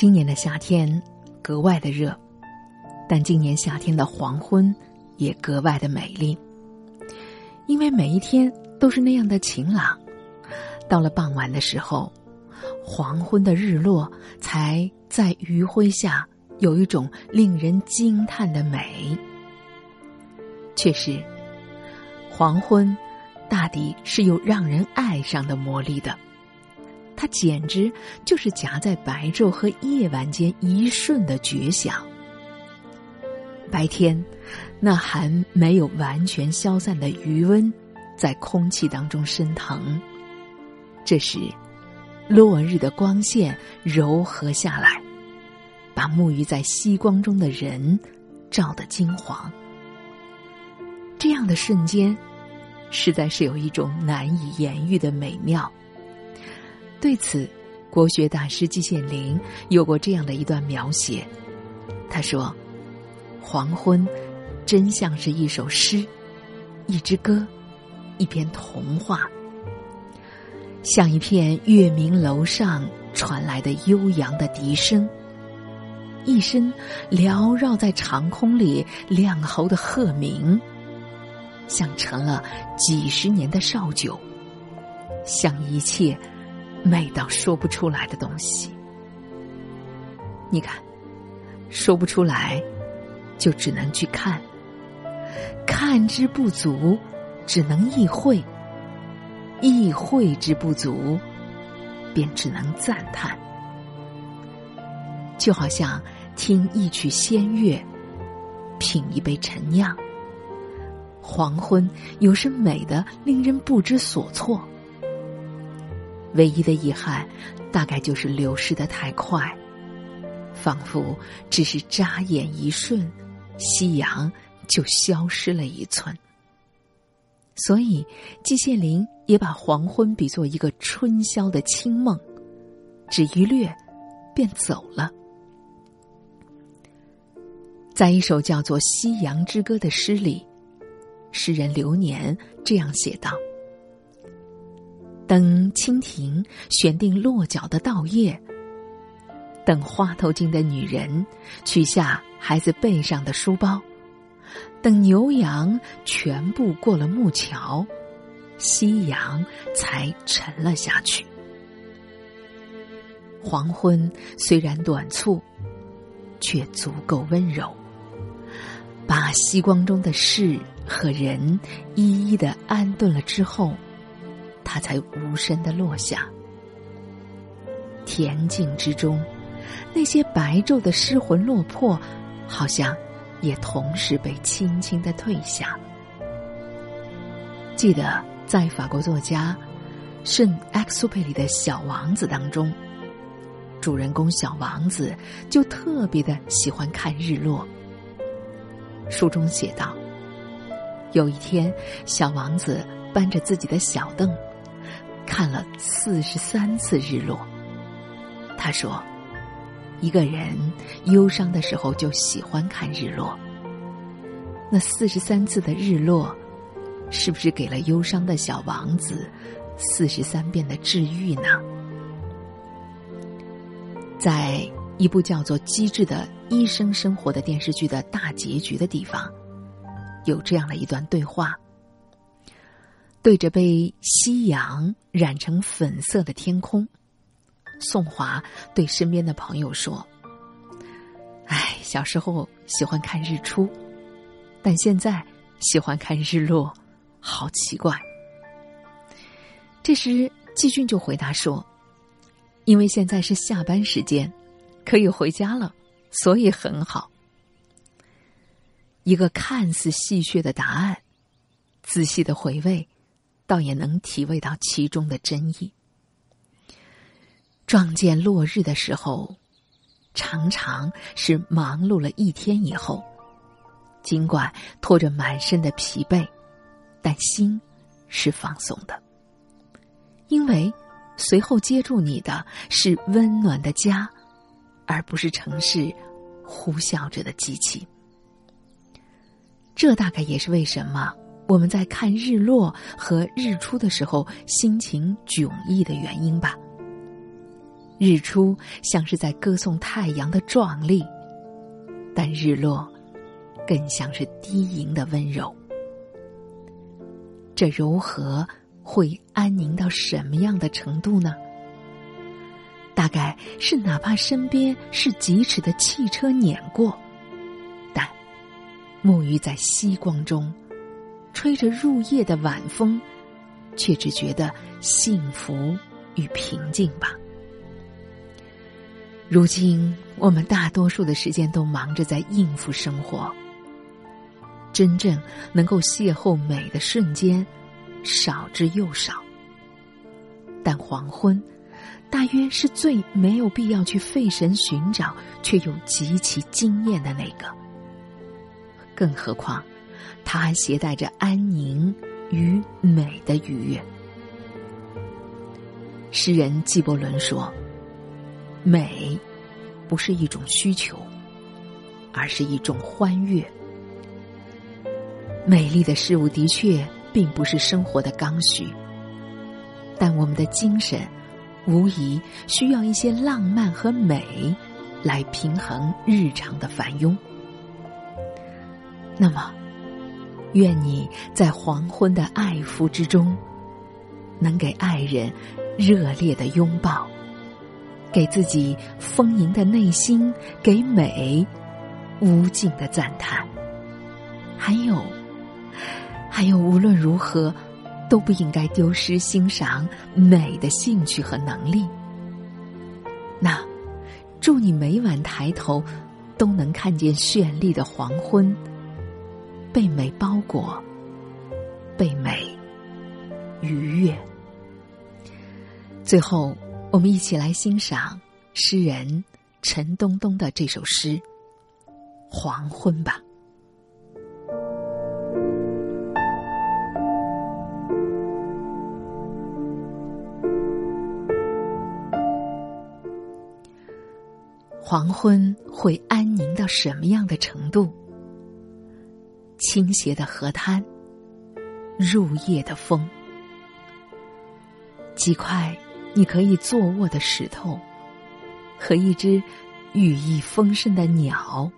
今年的夏天格外的热，但今年夏天的黄昏也格外的美丽，因为每一天都是那样的晴朗。到了傍晚的时候，黄昏的日落才在余晖下有一种令人惊叹的美。确实，黄昏大抵是有让人爱上的魔力的。它简直就是夹在白昼和夜晚间一瞬的绝响。白天，那还没有完全消散的余温，在空气当中升腾。这时，落日的光线柔和下来，把沐浴在夕光中的人照得金黄。这样的瞬间，实在是有一种难以言喻的美妙。对此，国学大师季羡林有过这样的一段描写。他说：“黄昏，真像是一首诗，一支歌，一篇童话，像一片月明楼上传来的悠扬的笛声，一声缭绕在长空里亮喉的鹤鸣，像陈了几十年的绍酒，像一切。”美到说不出来的东西，你看，说不出来，就只能去看；看之不足，只能意会；意会之不足，便只能赞叹。就好像听一曲仙乐，品一杯陈酿，黄昏有时美的令人不知所措。唯一的遗憾，大概就是流逝的太快，仿佛只是眨眼一瞬，夕阳就消失了一寸。所以，季羡林也把黄昏比作一个春宵的清梦，只一掠，便走了。在一首叫做《夕阳之歌》的诗里，诗人流年这样写道。等蜻蜓选定落脚的稻叶，等花头巾的女人取下孩子背上的书包，等牛羊全部过了木桥，夕阳才沉了下去。黄昏虽然短促，却足够温柔，把夕光中的事和人一一的安顿了之后。它才无声的落下，恬静之中，那些白昼的失魂落魄，好像也同时被轻轻的退下。记得在法国作家圣埃克苏佩里的小王子当中，主人公小王子就特别的喜欢看日落。书中写道：有一天，小王子搬着自己的小凳。看了四十三次日落，他说：“一个人忧伤的时候就喜欢看日落。那四十三次的日落，是不是给了忧伤的小王子四十三遍的治愈呢？”在一部叫做《机智的医生生活》的电视剧的大结局的地方，有这样的一段对话。对着被夕阳染成粉色的天空，宋华对身边的朋友说：“哎，小时候喜欢看日出，但现在喜欢看日落，好奇怪。”这时季俊就回答说：“因为现在是下班时间，可以回家了，所以很好。”一个看似戏谑的答案，仔细的回味。倒也能体味到其中的真意。撞见落日的时候，常常是忙碌了一天以后，尽管拖着满身的疲惫，但心是放松的，因为随后接住你的是温暖的家，而不是城市呼啸着的机器。这大概也是为什么。我们在看日落和日出的时候，心情迥异的原因吧。日出像是在歌颂太阳的壮丽，但日落更像是低吟的温柔。这柔和会安宁到什么样的程度呢？大概是哪怕身边是疾驰的汽车碾过，但沐浴在夕光中，吹着入夜的晚风，却只觉得幸福与平静吧。如今我们大多数的时间都忙着在应付生活，真正能够邂逅美的瞬间少之又少。但黄昏。大约是最没有必要去费神寻找，却又极其惊艳的那个。更何况，它还携带着安宁与美的愉悦。诗人纪伯伦说：“美，不是一种需求，而是一种欢悦。美丽的事物的确并不是生活的刚需，但我们的精神。”无疑需要一些浪漫和美，来平衡日常的繁庸。那么，愿你在黄昏的爱抚之中，能给爱人热烈的拥抱，给自己丰盈的内心，给美无尽的赞叹。还有，还有，无论如何。都不应该丢失欣赏美的兴趣和能力。那，祝你每晚抬头都能看见绚丽的黄昏，被美包裹，被美愉悦。最后，我们一起来欣赏诗人陈东东的这首诗《黄昏》吧。黄昏会安宁到什么样的程度？倾斜的河滩，入夜的风，几块你可以坐卧的石头，和一只羽翼丰盛的鸟，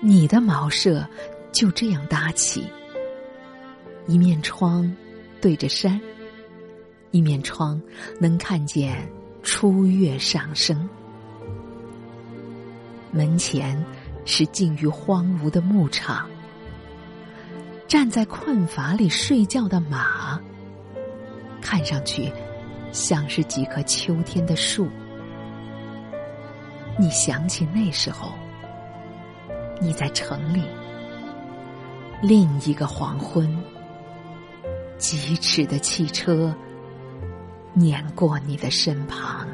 你的茅舍就这样搭起，一面窗对着山，一面窗能看见。初月上升，门前是近于荒芜的牧场。站在困乏里睡觉的马，看上去像是几棵秋天的树。你想起那时候，你在城里，另一个黄昏，疾驰的汽车。碾过你的身旁。